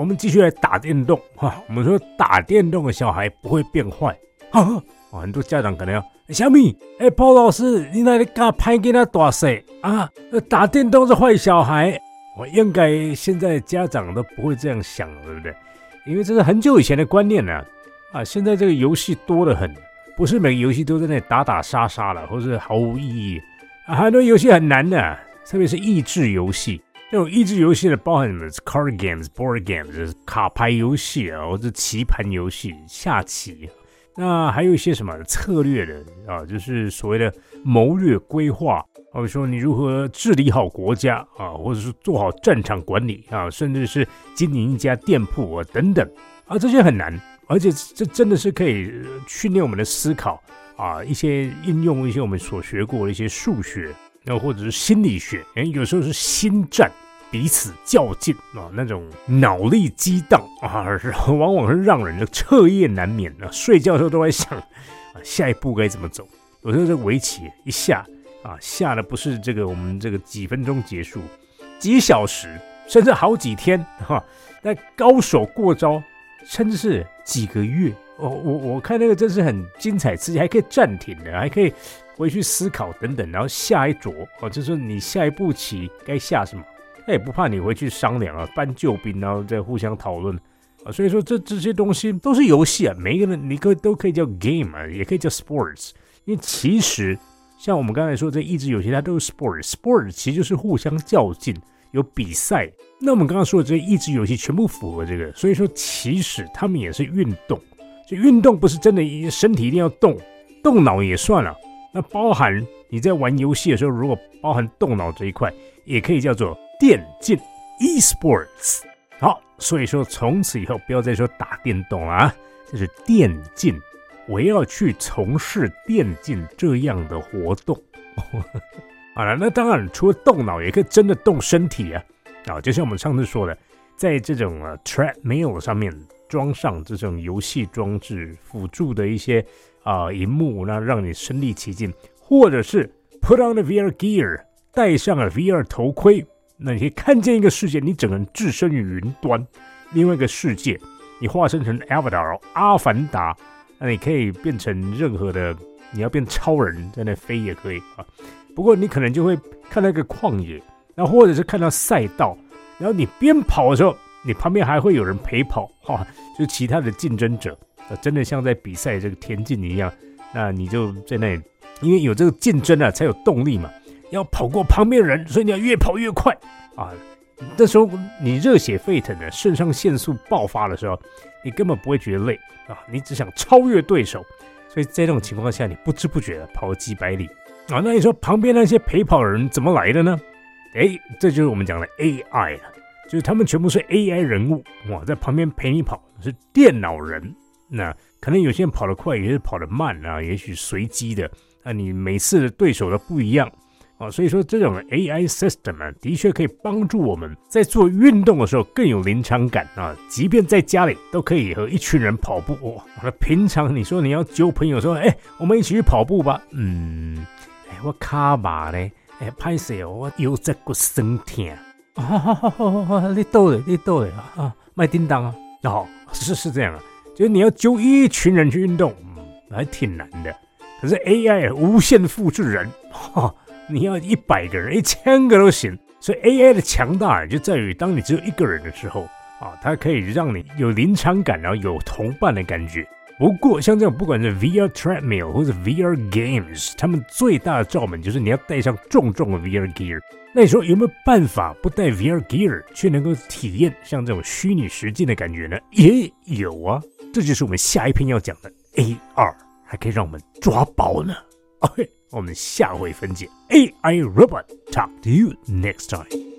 我们继续来打电动哈。我们说打电动的小孩不会变坏 啊。很多家长可能要小米，哎，鲍老师，你那里敢拍给他打谁啊？打电动是坏小孩。我应该现在家长都不会这样想，对不对？因为这是很久以前的观念了啊。现在这个游戏多得很，不是每个游戏都在那里打打杀杀了，或是毫无意义啊。很多游戏很难的，特别是益智游戏。这种益智游戏的包含什么？card games、board games，就是卡牌游戏啊，或者棋盘游戏、下棋。那还有一些什么策略的啊？就是所谓的谋略规划，或者说你如何治理好国家啊，或者是做好战场管理啊，甚至是经营一家店铺啊等等啊，这些很难，而且这真的是可以训练我们的思考啊，一些应用一些我们所学过的一些数学。那或者是心理学，哎，有时候是心战，彼此较劲啊，那种脑力激荡啊，往往是让人的彻夜难眠啊，睡觉的时候都在想啊，下一步该怎么走。有时候这围棋一下啊，下的不是这个我们这个几分钟结束，几小时甚至好几天哈。那高手过招，甚至是几个月。我我我看那个真是很精彩刺激，还可以暂停的，还可以。回去思考等等，然后下一着哦，就是你下一步棋该下什么，他也不怕你回去商量啊，搬救兵，然后再互相讨论啊。所以说这这些东西都是游戏啊，每一个人你可都可以叫 game 啊，也可以叫 sports。因为其实像我们刚才说这益智游戏，它都是 sports，sports 其实就是互相较劲，有比赛。那我们刚刚说的这些益智游戏全部符合这个，所以说其实他们也是运动。就运动不是真的身体一定要动，动脑也算了。那包含你在玩游戏的时候，如果包含动脑这一块，也可以叫做电竞 （e-sports）。好，所以说从此以后不要再说打电动了啊，这是电竞，我要去从事电竞这样的活动。好了，那当然除了动脑，也可以真的动身体啊。啊，就像我们上次说的，在这种呃 treadmill 上面装上这种游戏装置辅助的一些。啊，荧幕那让你身临其境，或者是 put on the VR gear，戴上了 VR 头盔，那你可以看见一个世界，你整个人置身于云端，另外一个世界，你化身成 Avatar 阿凡达，那你可以变成任何的，你要变超人，在那飞也可以啊。不过你可能就会看到一个旷野，那或者是看到赛道，然后你边跑的时候，你旁边还会有人陪跑，哈，就其他的竞争者。真的像在比赛这个田径一样，那你就在那里，因为有这个竞争啊，才有动力嘛。要跑过旁边人，所以你要越跑越快啊。这时候你热血沸腾的，肾上腺素爆发的时候，你根本不会觉得累啊，你只想超越对手。所以在这种情况下，你不知不觉的跑了几百里啊。那你说旁边那些陪跑的人怎么来的呢？哎，这就是我们讲的 AI 了，就是他们全部是 AI 人物哇，在旁边陪你跑，是电脑人。那可能有些人跑得快，有些跑得慢啊，也许随机的。那你每次的对手都不一样啊，所以说这种 AI system 啊，的确可以帮助我们在做运动的时候更有临场感啊。即便在家里都可以和一群人跑步哇。那平常你说你要揪朋友说，哎，我们一起去跑步吧。嗯，哎，我卡吧嘞，哎，拍摄我有这个身体啊。哈哈哈！你逗的，你逗的啊，卖叮当啊。那哦，是是这样啊。就是你要揪一群人去运动，嗯，还挺难的。可是 AI 无限复制人，哈，你要一百个人、一千个都行。所以 AI 的强大就在于，当你只有一个人的时候，啊，它可以让你有临场感，然后有同伴的感觉。不过像这种不管是 VR treadmill 或者 VR games，他们最大的罩门就是你要带上重重的 VR gear。那你说有没有办法不带 VR gear 却能够体验像这种虚拟实境的感觉呢？也有啊。这就是我们下一篇要讲的 AR，还可以让我们抓包呢。OK，我们下回分解 AI robot，talk to you next time。